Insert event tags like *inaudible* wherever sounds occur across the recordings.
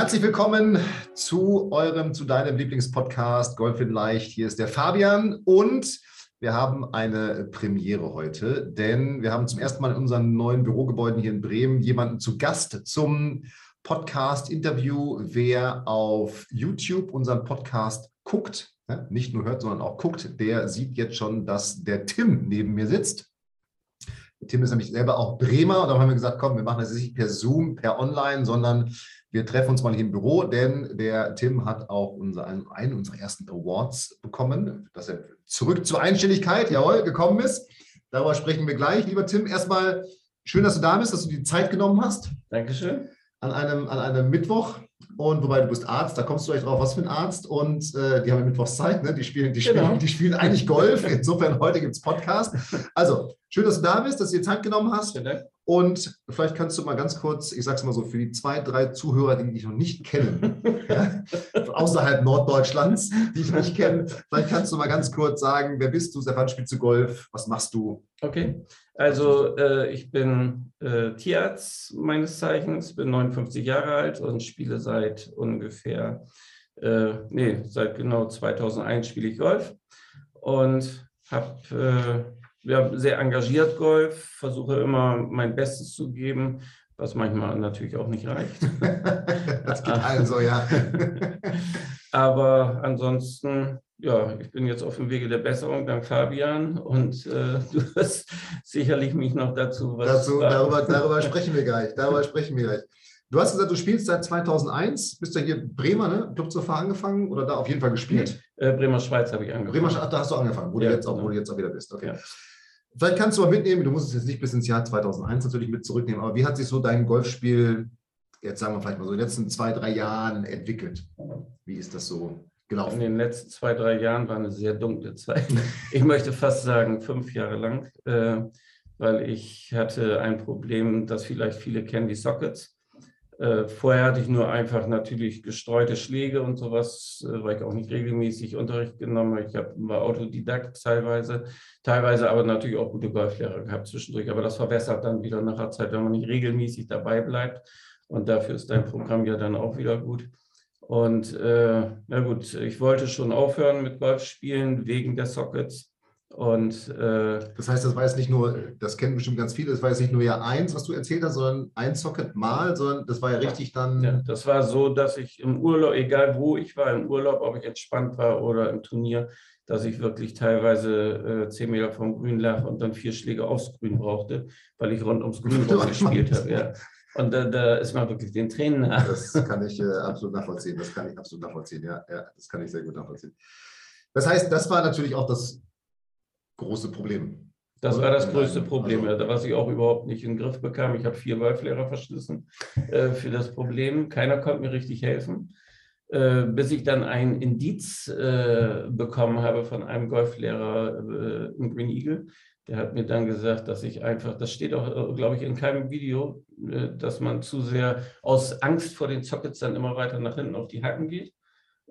Herzlich willkommen zu eurem, zu deinem Lieblingspodcast Golf in Leicht. Hier ist der Fabian und wir haben eine Premiere heute, denn wir haben zum ersten Mal in unseren neuen Bürogebäuden hier in Bremen jemanden zu Gast zum Podcast-Interview. Wer auf YouTube unseren Podcast guckt, nicht nur hört, sondern auch guckt, der sieht jetzt schon, dass der Tim neben mir sitzt. Tim ist nämlich selber auch Bremer und da haben wir gesagt, komm, wir machen das nicht per Zoom, per Online, sondern wir treffen uns mal hier im Büro, denn der Tim hat auch unser, einen unserer ersten Awards bekommen, dass er zurück zur Einstelligkeit, jawohl, gekommen ist. Darüber sprechen wir gleich. Lieber Tim, erstmal schön, dass du da bist, dass du die Zeit genommen hast. Dankeschön. An einem, an einem Mittwoch. Und wobei du bist Arzt, da kommst du gleich drauf, was für ein Arzt. Und äh, die haben ja Mittwochszeit, ne? die, spielen, die, genau. spielen, die spielen eigentlich Golf. Insofern heute gibt es Podcast. Also, schön, dass du da bist, dass du dir Zeit genommen hast. Vielen Dank. Und vielleicht kannst du mal ganz kurz, ich sage es mal so, für die zwei, drei Zuhörer, die dich noch nicht kennen, *laughs* ja, außerhalb Norddeutschlands, die ich nicht kenne, vielleicht kannst du mal ganz kurz sagen, wer bist du, seit wann spielst du Golf, was machst du? Okay, also äh, ich bin äh, Tierarzt meines Zeichens, bin 59 Jahre alt und spiele seit ungefähr, äh, nee, seit genau 2001 spiele ich Golf und habe äh, ja, sehr engagiert Golf, versuche immer mein Bestes zu geben, was manchmal natürlich auch nicht reicht. *laughs* das geht allen so, ja. *laughs* Aber ansonsten, ja, ich bin jetzt auf dem Wege der Besserung, dank Fabian. Und äh, du wirst sicherlich mich noch dazu was dazu, darüber, darüber *laughs* sprechen wir gleich. Darüber sprechen wir gleich. Du hast gesagt, du spielst seit 2001, bist ja hier Bremer, ne? Clubsurfer angefangen oder da auf jeden Fall gespielt? Äh, Bremer Schweiz habe ich angefangen. Bremer, da hast du angefangen, wo, ja, du, jetzt auch, wo du jetzt auch wieder bist. Okay. Ja. Vielleicht kannst du mal mitnehmen, du musst es jetzt nicht bis ins Jahr 2001 natürlich mit zurücknehmen, aber wie hat sich so dein Golfspiel, jetzt sagen wir vielleicht mal so, in den letzten zwei, drei Jahren entwickelt? Wie ist das so gelaufen? In den letzten zwei, drei Jahren war eine sehr dunkle Zeit. *laughs* Ich möchte fast sagen, fünf Jahre lang, äh, weil ich hatte ein Problem, das vielleicht viele kennen, die Sockets. Äh, vorher hatte ich nur einfach natürlich gestreute Schläge und sowas, äh, weil ich auch nicht regelmäßig Unterricht genommen habe. Ich hab, war Autodidakt teilweise, teilweise aber natürlich auch gute Golflehrer gehabt zwischendurch. Aber das verbessert dann wieder nach der Zeit, wenn man nicht regelmäßig dabei bleibt. Und dafür ist dein Programm ja dann auch wieder gut. Und äh, na gut, ich wollte schon aufhören mit Golfspielen wegen der Sockets. Und äh, das heißt, das war jetzt nicht nur, das kennen bestimmt ganz viele, das war jetzt nicht nur ja eins, was du erzählt hast, sondern ein Socket mal, sondern das war ja richtig dann. Ja, das war so, dass ich im Urlaub, egal wo ich war, im Urlaub, ob ich entspannt war oder im Turnier, dass ich wirklich teilweise äh, zehn Meter vom Grün lag und dann vier Schläge aufs Grün brauchte, weil ich rund ums Grün *laughs* gespielt habe. Ja. Und da, da, ist man wirklich den Tränen nach. Das kann ich äh, absolut nachvollziehen. Das kann ich absolut nachvollziehen. Ja, ja, das kann ich sehr gut nachvollziehen. Das heißt, das war natürlich auch das große Problem. Das war das größte Problem, also, was ich auch überhaupt nicht in den Griff bekam. Ich habe vier Golflehrer verschlissen äh, für das Problem. Keiner konnte mir richtig helfen, äh, bis ich dann ein Indiz äh, bekommen habe von einem Golflehrer äh, im Green Eagle. Der hat mir dann gesagt, dass ich einfach, das steht auch, äh, glaube ich, in keinem Video, dass man zu sehr aus Angst vor den Sockets dann immer weiter nach hinten auf die Hacken geht.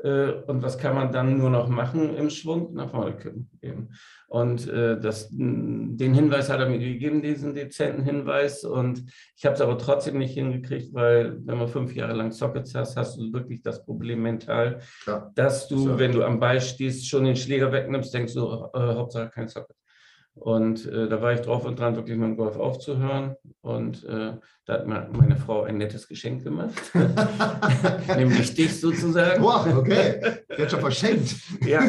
Äh, und was kann man dann nur noch machen im Schwung? Nach vorne kippen. Eben. Und äh, das, den Hinweis hat er mir gegeben, diesen dezenten Hinweis. Und ich habe es aber trotzdem nicht hingekriegt, weil wenn man fünf Jahre lang Sockets hast, hast du wirklich das Problem mental, Klar. dass du, so. wenn du am Ball stehst, schon den Schläger wegnimmst, denkst du, äh, Hauptsache kein Socket. Und äh, da war ich drauf und dran, wirklich mit dem Golf aufzuhören. Und äh, da hat meine Frau ein nettes Geschenk gemacht, *laughs* *laughs* nämlich dich sozusagen. Wow, okay. Die hat schon verschenkt. *laughs* ja.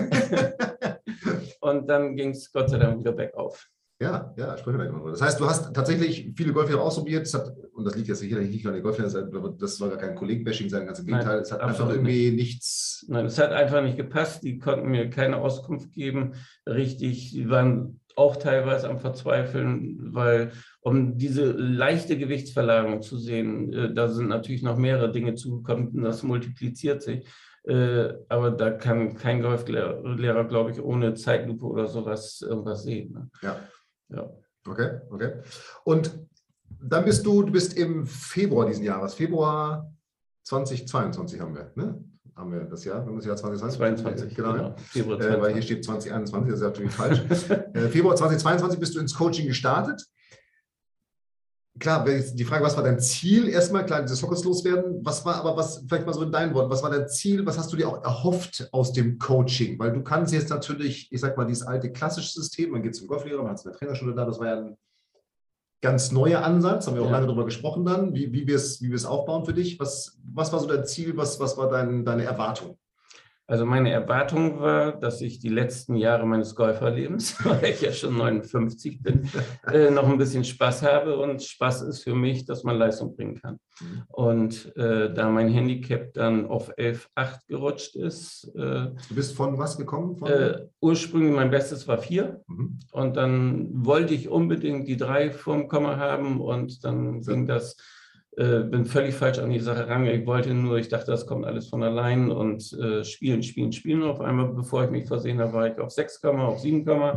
Und dann ging es Gott sei Dank wieder bergauf. Ja, ja, sprechen wir mal. Das heißt, du hast tatsächlich viele Golflehrer ausprobiert, hat, und das liegt jetzt sicherlich nicht an den Golflehrern, das soll gar kein Kollegenbashing sein, ganz im Gegenteil, Nein, es hat einfach irgendwie nicht. nichts. Nein, es hat einfach nicht gepasst, die konnten mir keine Auskunft geben, richtig, die waren auch teilweise am Verzweifeln, weil um diese leichte Gewichtsverlagerung zu sehen, äh, da sind natürlich noch mehrere Dinge zugekommen, das multipliziert sich. Äh, aber da kann kein Golflehrer, glaube ich, ohne Zeitlupe oder sowas irgendwas sehen. Ne? Ja. ja. Okay, okay. Und dann bist du, du bist im Februar diesen Jahres, Februar 2022 haben wir, ne? Haben wir das Jahr, haben das Jahr 2022. 22, genau. genau. Februar 20. Äh, weil hier steht 2021, das ist natürlich falsch. *laughs* äh, Februar 2022 bist du ins Coaching gestartet klar, die Frage, was war dein Ziel erstmal? Klar, dieses Hockers loswerden. Was war aber, was, vielleicht mal so in deinen Worten, was war dein Ziel? Was hast du dir auch erhofft aus dem Coaching? Weil du kannst jetzt natürlich, ich sag mal, dieses alte klassische System, man geht zum Golflehrer, man hat eine Trainerschule da, das war ja ein ganz neuer Ansatz, haben wir auch ja. lange darüber gesprochen dann, wie, wie wir es wie aufbauen für dich. Was, was war so dein Ziel, was, was war dein, deine Erwartung? Also meine Erwartung war, dass ich die letzten Jahre meines Golferlebens, *laughs* weil ich ja schon 59 bin, *laughs* äh, noch ein bisschen Spaß habe. Und Spaß ist für mich, dass man Leistung bringen kann. Mhm. Und äh, da mein Handicap dann auf 11,8 gerutscht ist. Äh, du bist von was gekommen? Von? Äh, ursprünglich mein Bestes war 4. Mhm. Und dann wollte ich unbedingt die 3 vorm Komma haben. Und dann so. ging das äh, bin völlig falsch an die Sache rangegangen. Ich wollte nur, ich dachte, das kommt alles von allein und äh, spielen, spielen, spielen. Auf einmal, bevor ich mich versehen habe, war ich auf 6, auf 7, äh,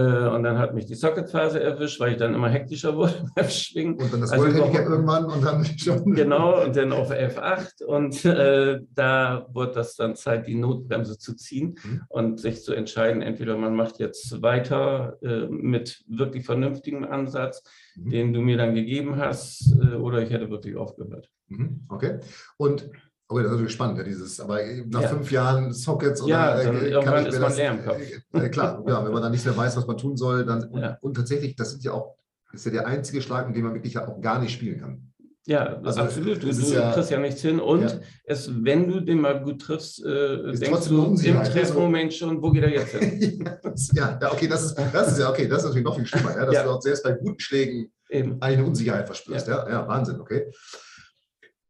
und dann hat mich die Socketphase erwischt, weil ich dann immer hektischer *laughs* wurde beim Schwingen. Und dann das also Handicap irgendwann und dann *laughs* schon. Genau, und dann auf F8 und äh, da wurde das dann Zeit, die Notbremse zu ziehen mhm. und sich zu entscheiden, entweder man macht jetzt weiter äh, mit wirklich vernünftigem Ansatz, mhm. den du mir dann gegeben hast, äh, oder ich hätte wirklich aufgehört. Mhm. Okay. Und Okay, das ist natürlich spannend, ja, dieses, aber nach ja. fünf Jahren Sockets oder ja, dann äh, irgendwann ist man leer im Kopf. Äh, klar, *laughs* ja, wenn man dann nicht mehr weiß, was man tun soll, dann und, ja. und, tatsächlich, das sind ja auch, ist ja der einzige Schlag, mit dem man wirklich ja auch gar nicht spielen kann. Ja, also, absolut. Du, du ja, kriegst ja nichts hin. Und ja. es, wenn du den mal gut triffst, äh, denkst du im Treffmoment also, schon, wo geht er jetzt hin? *laughs* ja, okay, das ist, das ist ja okay, das ist natürlich noch viel schlimmer, ja, dass du auch selbst bei guten Schlägen Eben. eine Unsicherheit verspürst. Ja. Ja, Wahnsinn, okay.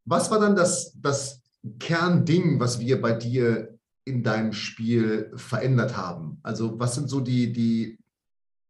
Was war dann das, das Kernding, was wir bei dir in deinem Spiel verändert haben? Also was sind so die, die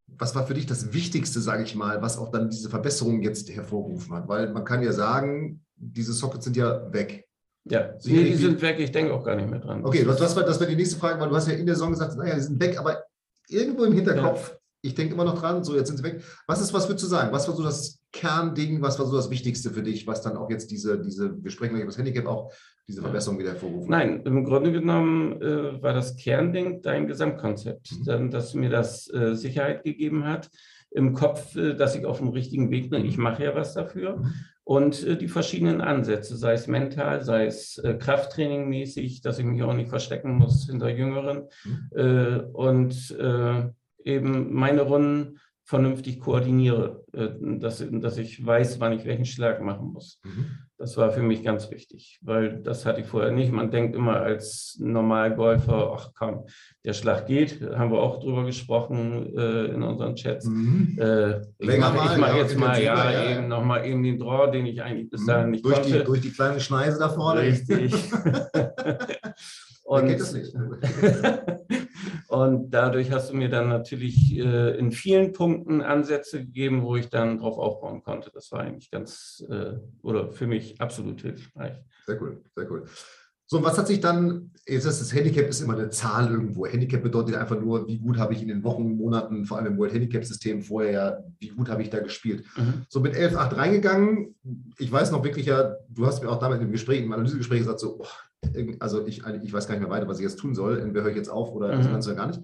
was war für dich das Wichtigste, sage ich mal, was auch dann diese Verbesserung jetzt hervorgerufen hat? Weil man kann ja sagen, diese Sockets sind ja weg. Ja, nee, die sind weg, ich denke auch gar nicht mehr dran. Okay, das, das, war, das war die nächste Frage, weil du hast ja in der Saison gesagt, naja, die sind weg, aber irgendwo im Hinterkopf. Ich denke immer noch dran, so jetzt sind sie weg. Was ist, was würdest du sagen? Was war so das Kernding, was war so das Wichtigste für dich, was dann auch jetzt diese, diese wir sprechen gleich über das Handicap auch, diese Verbesserung wieder hervorrufen? Nein, im Grunde genommen äh, war das Kernding dein Gesamtkonzept, mhm. dann, dass mir das äh, Sicherheit gegeben hat im Kopf, äh, dass ich auf dem richtigen Weg bin. Ich mache ja was dafür. Mhm. Und äh, die verschiedenen Ansätze, sei es mental, sei es äh, Krafttraining mäßig, dass ich mich auch nicht verstecken muss hinter Jüngeren. Mhm. Äh, und eben meine Runden vernünftig koordiniere, äh, dass, dass ich weiß, wann ich welchen Schlag machen muss. Mhm. Das war für mich ganz wichtig, weil das hatte ich vorher nicht. Man denkt immer als Normalgolfer, ach komm, der Schlag geht, haben wir auch drüber gesprochen äh, in unseren Chats. Mhm. Äh, ich mache mach jetzt mal, ja, ja, eben nochmal eben den Draw, den ich eigentlich bis mhm. dahin nicht durch konnte. Die, durch die kleine Schneise da vorne. Richtig. *laughs* *laughs* Und, *laughs* und dadurch hast du mir dann natürlich äh, in vielen Punkten Ansätze gegeben, wo ich dann drauf aufbauen konnte. Das war eigentlich ganz äh, oder für mich absolut hilfreich. Sehr cool, sehr cool. So, was hat sich dann, jetzt ist das Handicap ist immer eine Zahl irgendwo. Handicap bedeutet einfach nur, wie gut habe ich in den Wochen, Monaten, vor allem im World Handicap-System vorher, ja, wie gut habe ich da gespielt. Mhm. So mit 11,8 reingegangen. Ich weiß noch wirklich ja, du hast mir auch damit im Gespräch, im Analysegespräch gesagt, so, oh, also ich, ich weiß gar nicht mehr weiter, was ich jetzt tun soll. Entweder höre ich jetzt auf oder mhm. das Ganze ja gar nicht.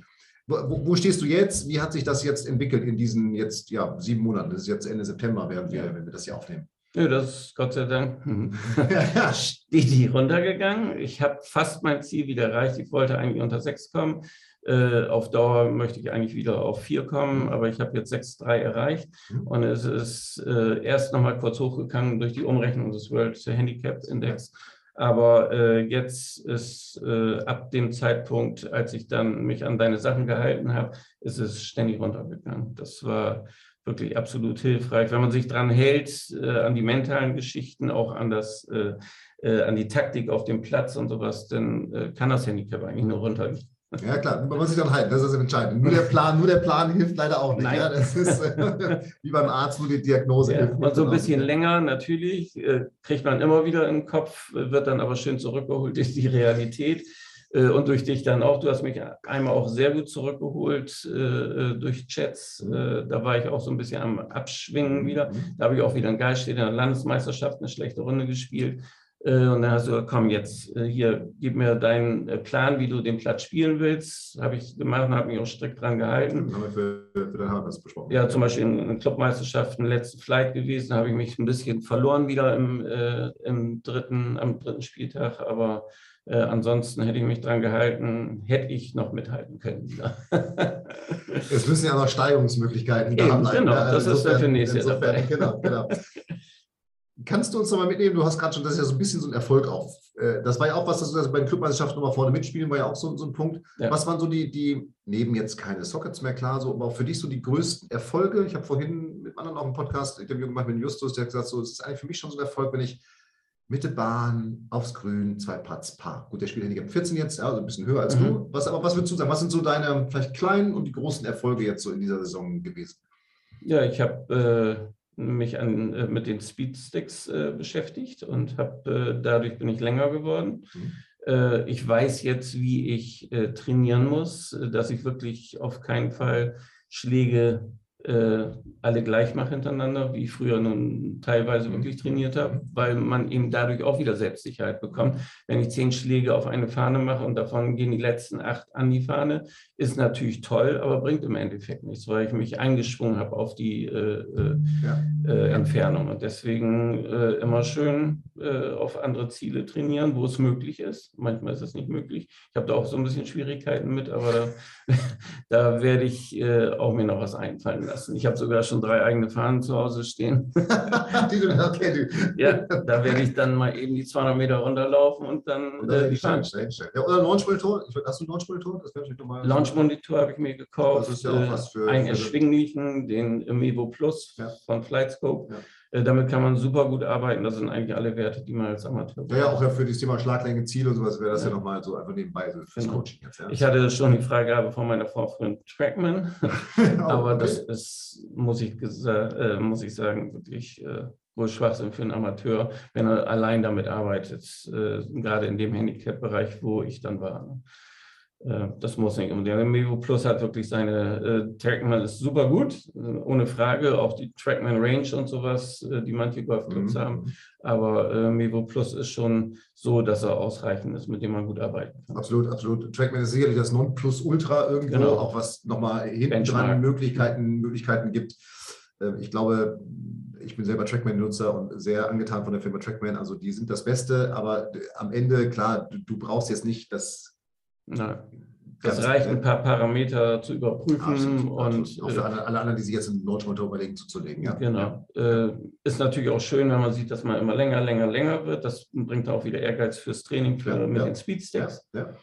Wo, wo, stehst du jetzt? Wie hat sich das jetzt entwickelt in diesen jetzt ja, sieben Monaten? Das ist jetzt Ende September, während wir, wenn wir das hier aufnehmen. Ja, das ist Gott sei Dank *laughs* *laughs* die runtergegangen. Ich habe fast mein Ziel wieder erreicht. Ich wollte eigentlich unter sechs kommen. Äh, auf Dauer möchte ich eigentlich wieder auf vier kommen, aber ich habe jetzt 6,3 erreicht mhm. und es ist äh, erst nochmal kurz hochgegangen durch die Umrechnung des World Handicap Index. Aber äh, jetzt ist äh, ab dem Zeitpunkt, als ich dann mich an deine Sachen gehalten habe, ist es ständig runtergegangen. Das war wirklich absolut hilfreich. Wenn man sich dran hält, äh, an die mentalen Geschichten, auch an das, äh, äh, an die Taktik auf dem Platz und sowas, dann äh, kann das Handicap eigentlich nur runtergehen. Ja, klar, man muss sich dann halten, das ist entscheidend. Nur der Plan, nur der Plan hilft leider auch nicht. Nein. Ja, das ist äh, *laughs* *laughs* wie beim Arzt, nur die Diagnose Ja, hilft. und so ein bisschen länger natürlich, äh, kriegt man immer wieder den Kopf, wird dann aber schön zurückgeholt durch die Realität äh, und durch dich dann auch. Du hast mich einmal auch sehr gut zurückgeholt äh, durch Chats. Da war ich auch so ein bisschen am Abschwingen wieder. Mhm. Da habe ich auch wieder in Geilstedt in der Landesmeisterschaft eine schlechte Runde gespielt. Äh, Und dann hast du gesagt, komm jetzt äh, hier, gib mir deinen äh, Plan, wie du den Platz spielen willst. Habe ich gemacht und habe mich auch strikt dran gehalten. Haben wir für, für den Harvest besprochen. Ja, zum Beispiel in Clubmeisterschaften, letzten Flight gewesen, habe ich mich ein bisschen verloren wieder im, äh, im dritten, am dritten Spieltag, aber äh, ansonsten hätte ich mich dran gehalten, hätte ich noch mithalten können. Es müssen ja noch Steigerungsmöglichkeiten da sein. genau, ja, das ist dann für nächstes Jahr dabei. Genau, genau. *laughs* Kannst du uns nochmal mitnehmen? Du hast gerade schon, das ist ja so ein bisschen so ein Erfolg auch. Äh, Das war ja auch was, dass du das bei den Clubmeisterschaften nochmal vorne mitspielen, war ja auch so, so ein Punkt. Ja. Was waren so die, die, neben jetzt keine Sockets mehr, klar, so, aber auch für dich so die größten Erfolge? Ich habe vorhin mit anderen auch einen Podcast Interview gemacht mit Justus, der hat gesagt, so, es ist eigentlich für mich schon so ein Erfolg, wenn ich Mitte Bahn, aufs Grün, zwei Putts, Paar. Gut, der spielt Handicap 14 jetzt, also ein bisschen höher als Mhm. du. Was, aber was würdest du sagen? Was sind so deine vielleicht kleinen und die großen Erfolge jetzt so in dieser Saison gewesen? Ja, ich habe äh, mich an, äh, mit den Speedsticks äh, beschäftigt und habe äh, dadurch bin ich länger geworden. Mhm. Äh, ich weiß jetzt, wie ich äh, trainieren muss, äh, dass ich wirklich auf keinen Fall Schläge äh, alle gleich mache hintereinander, wie ich früher nun teilweise Mhm. wirklich trainiert habe, weil man eben dadurch auch wieder Selbstsicherheit bekommt. Wenn ich zehn Schläge auf eine Fahne mache und davon gehen die letzten acht an die Fahne, ist natürlich toll, aber bringt im Endeffekt nichts, weil ich mich eingeschwungen habe auf die äh, äh, Ja. äh, Entfernung. Und deswegen äh, immer schön äh, auf andere Ziele trainieren, wo es möglich ist. Manchmal ist es nicht möglich. Ich habe da auch so ein bisschen Schwierigkeiten mit, aber da, *laughs* da werde ich äh, auch mir noch was einfallen lassen. Ich habe sogar schon drei eigene Fahnen zu Hause stehen. *laughs* Okay, ja, da werde ich dann mal eben die 200 Meter runterlaufen und dann Oder äh, die. Ja, oder Launchmonitor. Hast du einen Launchmonitor? Launch-Monitor habe ich mir gekauft. Das ist ja auch was für- einen erschwinglichen, den Mevo Plus Ja. von Flightscope. Ja. Äh, Damit kann man super gut arbeiten. Das sind eigentlich alle Werte, die man als Amateur Ja, ja, auch ja für das Thema Schlaglänge, Ziel und sowas wäre das ja, Ja. nochmal so einfach nebenbei so fürs Genau. Coaching jetzt. Ja. Ich hatte schon die Freigabe von meiner Frau für einen Trackman, *laughs* *laughs* aber okay. das ist, muss ich, äh, muss ich sagen, wirklich äh, wohl Schwachsinn für einen Amateur, wenn er allein damit arbeitet, äh, gerade in dem Handicap-Bereich, wo ich dann war. Äh, Das muss nicht. Und der Mevo Plus hat wirklich seine äh, Trackman ist super gut, äh, ohne Frage. Auch die Trackman Range und sowas, äh, die manche Golfclubs haben. Mhm. Aber äh, Mevo Plus ist schon so, dass er ausreichend ist, mit dem man gut arbeiten kann. Absolut, absolut. Trackman ist sicherlich das Nonplusultra irgendwo, Genau. auch was nochmal hinten Benchmark. dran Möglichkeiten, Möglichkeiten gibt. Ähm, Ich glaube, ich bin selber Trackman-Nutzer und sehr angetan von der Firma Trackman. Also die sind das Beste, aber am Ende, klar, du, du brauchst jetzt nicht das. Na, das Ganz- reicht, ein paar Parameter zu überprüfen Absolut, und absolut. auch für äh, alle, alle anderen, die sich jetzt einen Launchmotor überlegen, zuzulegen. Ja. Genau. Äh, ist natürlich auch schön, wenn man sieht, dass man immer länger, länger, länger wird. Das bringt auch wieder Ehrgeiz fürs Training für, Ja, mit ja. den Ja, Speedsticks. ja.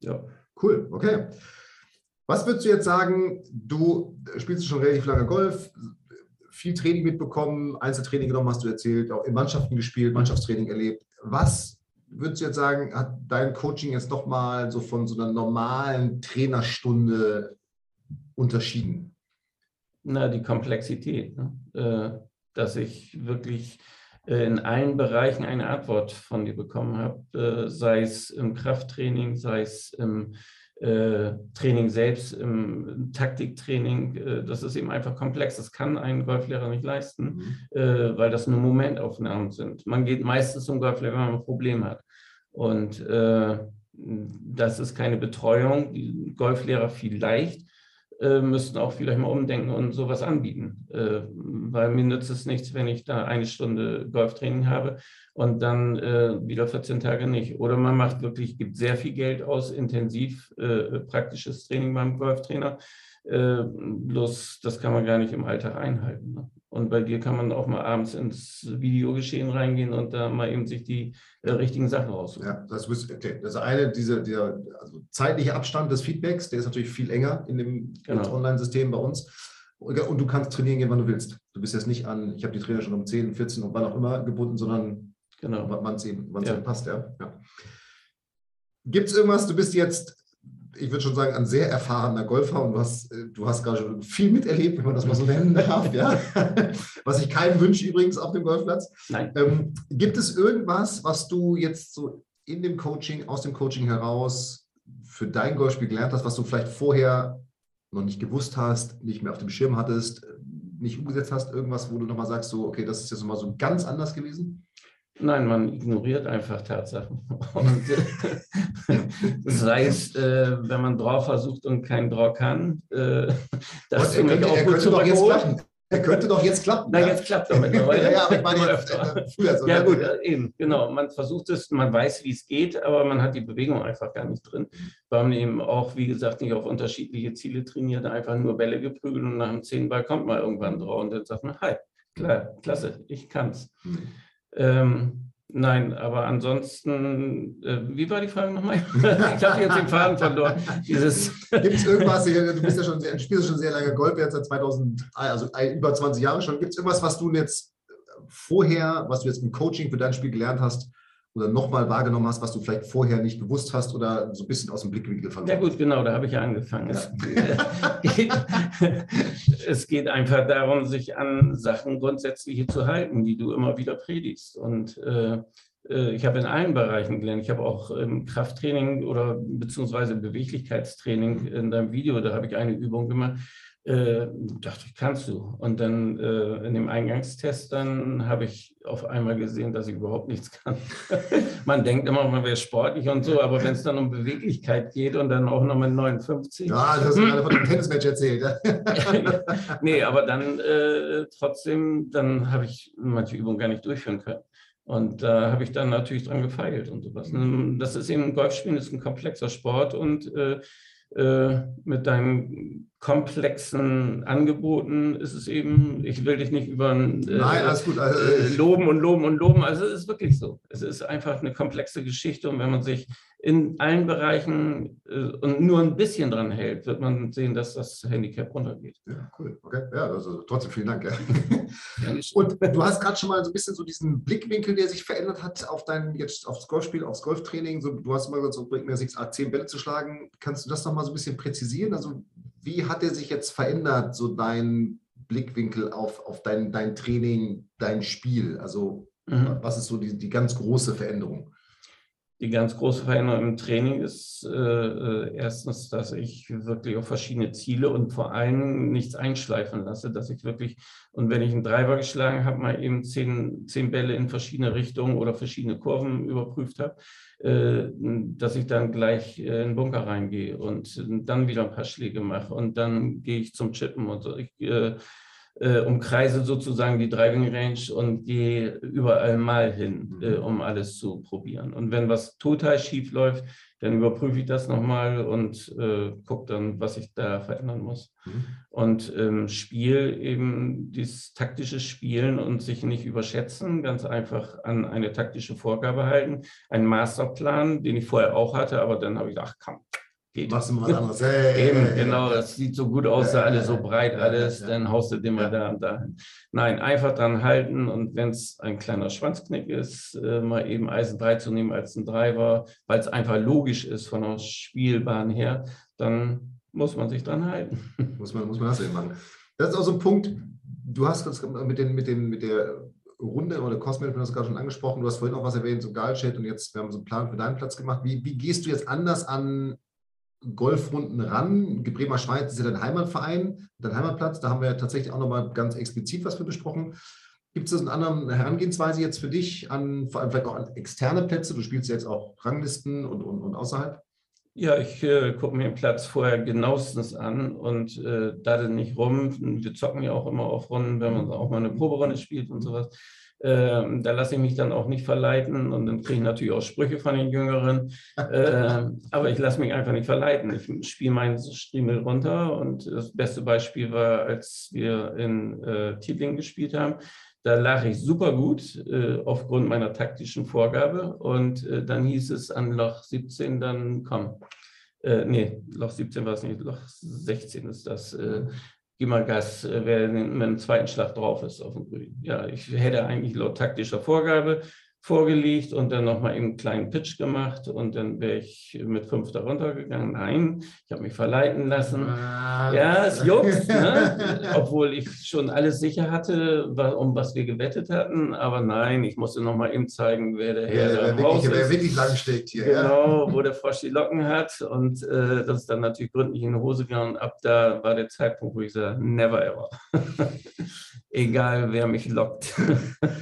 Ja. Cool, okay. Was würdest du jetzt sagen? Du spielst schon relativ lange Golf, viel Training mitbekommen, Einzeltraining genommen, hast du erzählt, auch in Mannschaften gespielt, Mannschaftstraining erlebt. Was würdest du jetzt sagen, hat dein Coaching jetzt nochmal so von so einer normalen Trainerstunde unterschieden? Na, die Komplexität, ne? äh, dass ich wirklich äh, in allen Bereichen eine Antwort von dir bekommen habe, äh, sei es im Krafttraining, sei es im äh, Training selbst, im Taktiktraining. Äh, das ist eben einfach komplex. Das kann ein Golflehrer nicht leisten. äh, weil das nur Momentaufnahmen sind. Man geht meistens zum Golflehrer, wenn man ein Problem hat. Und äh, das ist keine Betreuung. Die Golflehrer vielleicht äh, müssten auch vielleicht mal umdenken und sowas anbieten. Äh, weil mir nützt es nichts, wenn ich da eine Stunde Golftraining habe und dann äh, wieder 14 Tage nicht. Oder man macht wirklich, gibt sehr viel Geld aus, intensiv äh, praktisches Training beim Golftrainer. Äh, bloß das kann man gar nicht im Alltag einhalten. Ne? Und bei dir kann man auch mal abends ins Videogeschehen reingehen und da mal eben sich die äh, richtigen Sachen raussuchen. Ja, das ist okay. Das eine, diese, der also zeitliche Abstand des Feedbacks, der ist natürlich viel enger in dem Genau. Online-System bei uns. Und und du kannst trainieren gehen, wann du willst. Du bist jetzt nicht an, ich habe die Trainer schon um 10, 14 und wann auch immer gebunden, sondern Genau. wann es eben, wann's Ja. eben passt. Ja. Ja. Gibt es irgendwas, du bist jetzt ich würde schon sagen, ein sehr erfahrener Golfer und du hast, äh, du hast gerade schon viel miterlebt, wenn man das mal so nennen darf, ja. *laughs* Was ich keinem wünsche übrigens auf dem Golfplatz. Nein. Ähm, gibt es irgendwas, was du jetzt so in dem Coaching, aus dem Coaching heraus für dein Golfspiel gelernt hast, was du vielleicht vorher noch nicht gewusst hast, nicht mehr auf dem Schirm hattest, nicht umgesetzt hast, irgendwas, wo du nochmal sagst, so, okay, das ist jetzt nochmal so ganz anders gewesen? Nein, man ignoriert einfach Tatsachen. Und, *laughs* sei es, äh, wenn man Draw versucht und kein Draw kann, äh, das ist könnte, auch gut zu klappen. Er könnte doch jetzt klappen. Na, ja? jetzt klappt er mittlerweile. *laughs* ja, ja, aber ich meine jetzt, äh, früher so. Ja, gut, äh, eben, genau. Man versucht es, man weiß, wie es geht, aber man hat die Bewegung einfach gar nicht drin. Weil man eben auch, wie gesagt, nicht auf unterschiedliche Ziele trainiert, einfach nur Bälle geprügelt und nach dem zehnten Ball kommt man irgendwann drauf und dann sagt man, hi, klar, klasse, ich kann's. Mhm. Ähm, nein, aber ansonsten, äh, wie war die Frage nochmal? *laughs* ich habe jetzt den Faden verloren. *laughs* Gibt es irgendwas, du bist ja schon sehr, spielst schon sehr lange Golf, jetzt seit 2000, also über 20 Jahre schon. Gibt es irgendwas, was du jetzt vorher, was du jetzt im Coaching für dein Spiel gelernt hast, oder nochmal wahrgenommen hast, was du vielleicht vorher nicht gewusst hast oder so ein bisschen aus dem Blickwinkel verloren Ja gut, genau, da habe ich ja angefangen. Ja. *laughs* Es, geht, es, geht, einfach darum, sich an Sachen grundsätzlich zu halten, die du immer wieder predigst. Und äh, äh, ich habe in allen Bereichen gelernt. Ich habe auch im Krafttraining oder beziehungsweise Beweglichkeitstraining in deinem Video, da habe ich eine Übung gemacht, äh, dachte ich, kannst du. Und dann äh, in dem Eingangstest dann habe ich auf einmal gesehen, dass ich überhaupt nichts kann. *laughs* man denkt immer, man wäre sportlich und so, aber wenn es dann um Beweglichkeit geht und dann auch noch mit 59. Ja, das hast du gerade von dem Tennismatch erzählt. *laughs* nee, aber dann äh, trotzdem, dann habe ich manche Übungen gar nicht durchführen können. Und da habe ich dann natürlich dran gefeilt und sowas. Das ist eben, Golfspielen ist ein komplexer Sport und äh, äh, mit deinen komplexen Angeboten ist es eben, ich will dich nicht über äh, Nein, alles gut. Also, äh, loben und loben und loben. Also es ist wirklich so. Es ist einfach eine komplexe Geschichte und wenn man sich in allen Bereichen äh, und nur ein bisschen dran hält, wird man sehen, dass das Handicap runtergeht. Ja, cool. Okay. Ja, also trotzdem vielen Dank. Ja. *laughs* und du hast gerade schon mal so ein bisschen so diesen Blickwinkel, der sich verändert hat auf dein jetzt aufs Golfspiel, aufs Golftraining. So, du hast mal gesagt, so bringt mir nichts, zehn Bälle zu schlagen. Kannst du das noch mal so ein bisschen präzisieren? Also wie hat er sich jetzt verändert, so dein Blickwinkel auf, auf dein, dein Training, dein Spiel? Also mhm. was ist so die, die ganz große Veränderung? Die ganz große Veränderung im Training ist äh, äh, erstens, dass ich wirklich auf verschiedene Ziele und vor allem nichts einschleifen lasse, dass ich wirklich, und wenn ich einen Driver geschlagen habe, mal eben zehn, zehn Bälle in verschiedene Richtungen oder verschiedene Kurven überprüft habe, äh, dass ich dann gleich äh, in den Bunker reingehe und dann wieder ein paar Schläge mache und dann gehe ich zum Chippen und so. Ich, äh, umkreise sozusagen die Driving Range und gehe überall mal hin, mhm. äh, um alles zu probieren. Und wenn was total schief läuft, dann überprüfe ich das nochmal und äh, gucke dann, was ich da verändern muss. Mhm. Und ähm, Spiel eben dieses taktische Spielen und sich nicht überschätzen, ganz einfach an eine taktische Vorgabe halten, einen Masterplan, den ich vorher auch hatte, aber dann habe ich gedacht, ach komm, geht. Machst du mal was anderes. Hey, Eben, hey, genau, das sieht so gut aus, da alles so breit, alles, dann haust du den mal da und da hin. Nein, einfach dran halten und wenn es ein kleiner Schwanzknick ist, äh, mal eben Eisen 3 zu nehmen als ein Driver, weil es einfach logisch ist von der Spielbahn her, dann muss man sich dran halten. *laughs* Muss man, muss man das eben machen. Das ist auch so ein Punkt, du hast das mit, den, mit, den, mit der Runde oder du hast gerade schon angesprochen, du hast vorhin auch was erwähnt, so Galchat und jetzt, wir haben so einen Plan für deinen Platz gemacht. Wie, wie gehst du jetzt anders an Golfrunden ran. Bremer Schweiz ist ja dein Heimatverein, dein Heimatplatz. Da haben wir ja tatsächlich auch nochmal ganz explizit was für besprochen. Gibt es eine andere Herangehensweise jetzt für dich an, vor allem vielleicht auch an externe Plätze? Du spielst jetzt auch Ranglisten und, und, und außerhalb. Ja, ich äh, gucke mir den Platz vorher genauestens an und äh, da nicht rum. Wir zocken ja auch immer auf Runden, wenn man auch mal eine Proberunde spielt und sowas. Ähm, da lasse ich mich dann auch nicht verleiten und dann kriege ich natürlich auch Sprüche von den Jüngeren. ähm, *laughs* aber ich lasse mich einfach nicht verleiten. Ich spiele meinen Striemel runter und das beste Beispiel war, als wir in äh, Tiedling gespielt haben. Da lag ich super gut äh, aufgrund meiner taktischen Vorgabe und äh, dann hieß es an Loch 17 dann komm. Äh, nee, Loch 17 war es nicht, Loch 16 ist das. Äh, gib mal Gas, wer mit dem zweiten Schlag drauf ist auf dem Grün. Ja, ich hätte eigentlich laut taktischer Vorgabe vorgelegt und dann nochmal eben einen kleinen Pitch gemacht und dann wäre ich mit fünf darunter gegangen. Nein, ich habe mich verleiten lassen. Ah, ja, es juckt, ne? obwohl ich schon alles sicher hatte, um was wir gewettet hatten. Aber nein, ich musste nochmal eben zeigen, wer der Herr ja, Haus wirklich, ist. Wer wirklich lang steckt hier. Genau, ja. wo der Frosch die Locken hat. Und äh, das ist dann natürlich gründlich in die Hose gegangen. Ab da war der Zeitpunkt, wo ich sage, never ever. *laughs* Egal, wer mich lockt.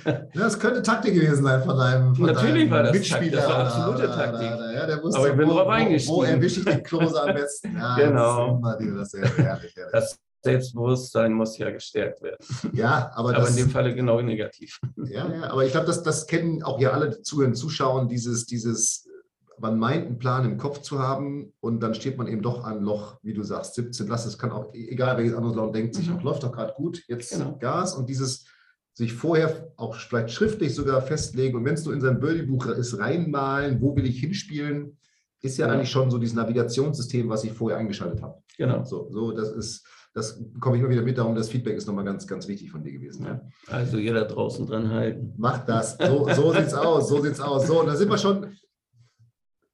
ja, das könnte Taktik gewesen sein von einem von Natürlich war das Mitspieler. Das war absolute da, Taktik. Da, da, ja, der wusste, Aber ich bin wo, drauf eingestiegen. Wo, wo erwische ich die Klose am besten? Ja, genau. Das das herrlich, herrlich. Das Selbstbewusstsein muss ja gestärkt werden. Ja, aber, aber das, in dem Falle genau negativ. Ja, ja, aber ich glaube, das, das kennen auch hier alle Zuhörer, Zuschauer, dieses, dieses man meint, einen Plan im Kopf zu haben und dann steht man eben doch an Loch, wie du sagst, 17. Lass es kann auch, egal welches anderes Laut denkt sich, mhm. läuft doch gerade gut, jetzt genau. Gas und dieses sich vorher auch vielleicht schriftlich sogar festlegen und wenn es nur in sein Birdie-Buch ist, reinmalen, wo will ich hinspielen, ist ja, ja, eigentlich schon so dieses Navigationssystem, was ich vorher eingeschaltet habe. Genau. So, so das ist, das komme ich immer wieder mit, darum das Feedback ist nochmal ganz, ganz wichtig von dir gewesen. Ja. Also jeder draußen dran halten. Macht das. So, so sieht's aus, so sieht's aus. So, und da sind wir schon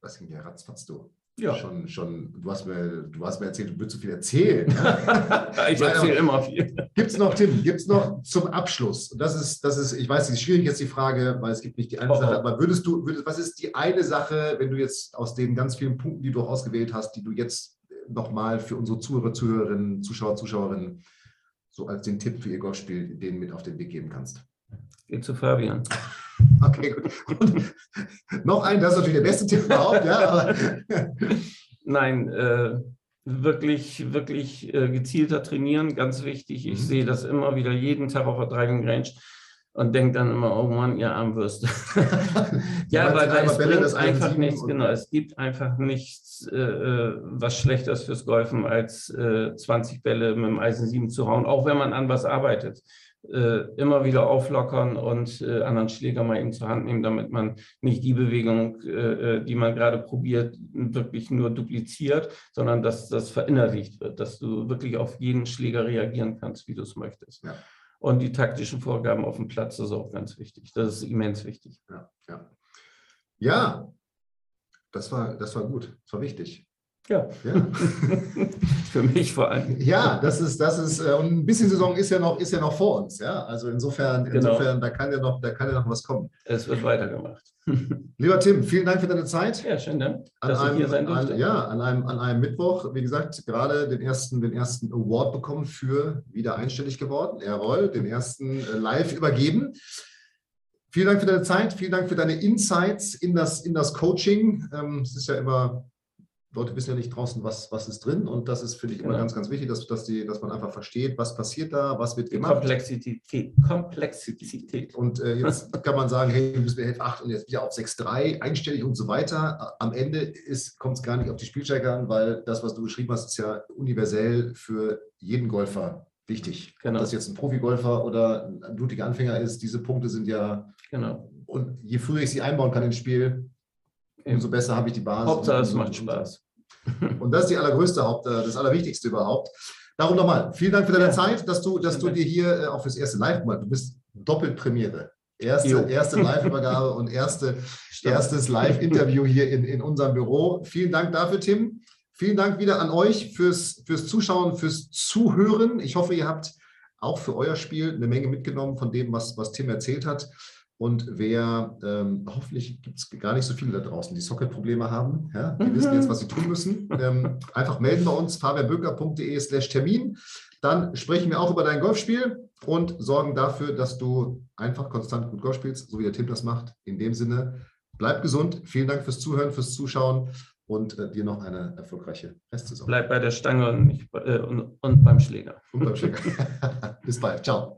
was ging ja ratzfatz du? Ja. Schon, schon, du hast mir, du hast mir erzählt, du würdest so viel erzählen. *laughs* ich erzähle immer viel. Gibt es noch, Tim, gibt es noch zum Abschluss? Das ist, das ist, ich weiß, es ist schwierig jetzt die Frage, weil es gibt nicht die eine oh, Sache, aber würdest du, würdest, was ist die eine Sache, wenn du jetzt aus den ganz vielen Punkten, die du ausgewählt hast, die du jetzt nochmal für unsere Zuhörer, Zuhörerinnen, Zuschauer, Zuschauerinnen so als den Tipp für ihr Golfspiel denen mit auf den Weg geben kannst? Geh zu Fabian. Okay, gut. Und noch ein, das ist natürlich der beste Tipp überhaupt, ja. Nein, äh, wirklich, wirklich äh, gezielter trainieren, ganz wichtig. Ich mhm. sehe das immer wieder jeden Tag auf der Driving Range und denke dann immer, oh Mann, ihr Armwürste. *laughs* ja, weil es bringt einfach nichts, genau, es gibt einfach nichts, äh, äh, was Schlechteres fürs Golfen, als äh, 20 Bälle mit dem Eisen 7 zu hauen, auch wenn man an was arbeitet immer wieder auflockern und äh, anderen Schläger mal eben zur Hand nehmen, damit man nicht die Bewegung, äh, äh, die man gerade probiert, wirklich nur dupliziert, sondern dass das verinnerlicht wird, dass du wirklich auf jeden Schläger reagieren kannst, wie du es möchtest. Ja. Und die taktischen Vorgaben auf dem Platz ist auch ganz wichtig. Das ist immens wichtig. Ja, ja. ja das, war, das war gut, das war wichtig. Ja. ja. *laughs* Für mich vor allem. Ja, das ist, das ist, äh, und ein bisschen Saison ist ja noch, ist ja noch vor uns, ja. Also insofern, genau. insofern, da kann ja noch, da kann ja noch was kommen. Es wird weitergemacht. *laughs* Lieber Tim, vielen Dank für deine Zeit. Ja, schön, Dank, dass einem, ich hier sein durfte. An, ja, an einem, an einem Mittwoch, wie gesagt, gerade den ersten, den ersten Award bekommen für wieder einstellig geworden. Jawohl, den ersten äh, live übergeben. Vielen Dank für deine Zeit, vielen Dank für deine Insights in das, in das Coaching. Ähm, es ist ja immer Leute wissen ja nicht draußen, was, was ist drin. Und das ist, finde ich, immer genau. ganz, ganz wichtig, dass, dass, die, dass man einfach versteht, was passiert da, was wird gemacht. Komplexität. Komplexität. Und äh, jetzt *laughs* kann man sagen, hey, du bist bei 8 und jetzt wieder auf 6,3, einstellig und so weiter. Am Ende kommt es gar nicht auf die Spielstärke an, weil das, was du geschrieben hast, ist ja universell für jeden Golfer wichtig. Genau. Ob das jetzt ein Profigolfer oder ein blutiger Anfänger ist, diese Punkte sind ja. Genau. Und je früher ich sie einbauen kann ins Spiel, umso besser habe ich die Basis. Hauptsache, es macht Spaß. Und das ist die allergrößte Haupt, äh, das Allerwichtigste überhaupt. Darum nochmal, vielen Dank für deine ja. Zeit, dass du, dass du dir hier äh, auch fürs erste Live mal, du bist doppelt Premiere. Erste, erste Live-Übergabe und erste, erstes Live-Interview hier in, in unserem Büro. Vielen Dank dafür, Tim. Vielen Dank wieder an euch fürs, fürs Zuschauen, fürs Zuhören. Ich hoffe, ihr habt auch für euer Spiel eine Menge mitgenommen von dem, was, was Tim erzählt hat. Und wer, ähm, hoffentlich gibt es gar nicht so viele da draußen, die Socket-Probleme haben. Ja? Die mhm. wissen jetzt, was sie tun müssen. Ähm, einfach melden bei uns, fabianböker.de slash Termin. Dann sprechen wir auch über dein Golfspiel und sorgen dafür, dass du einfach konstant gut Golf spielst, so wie der Tim das macht. In dem Sinne, bleib gesund. Vielen Dank fürs Zuhören, fürs Zuschauen und äh, dir noch eine erfolgreiche Restsaison. Bleib bei der Stange und, nicht, äh, und, und beim Schläger. Und beim Schläger. *laughs* Bis bald. Ciao.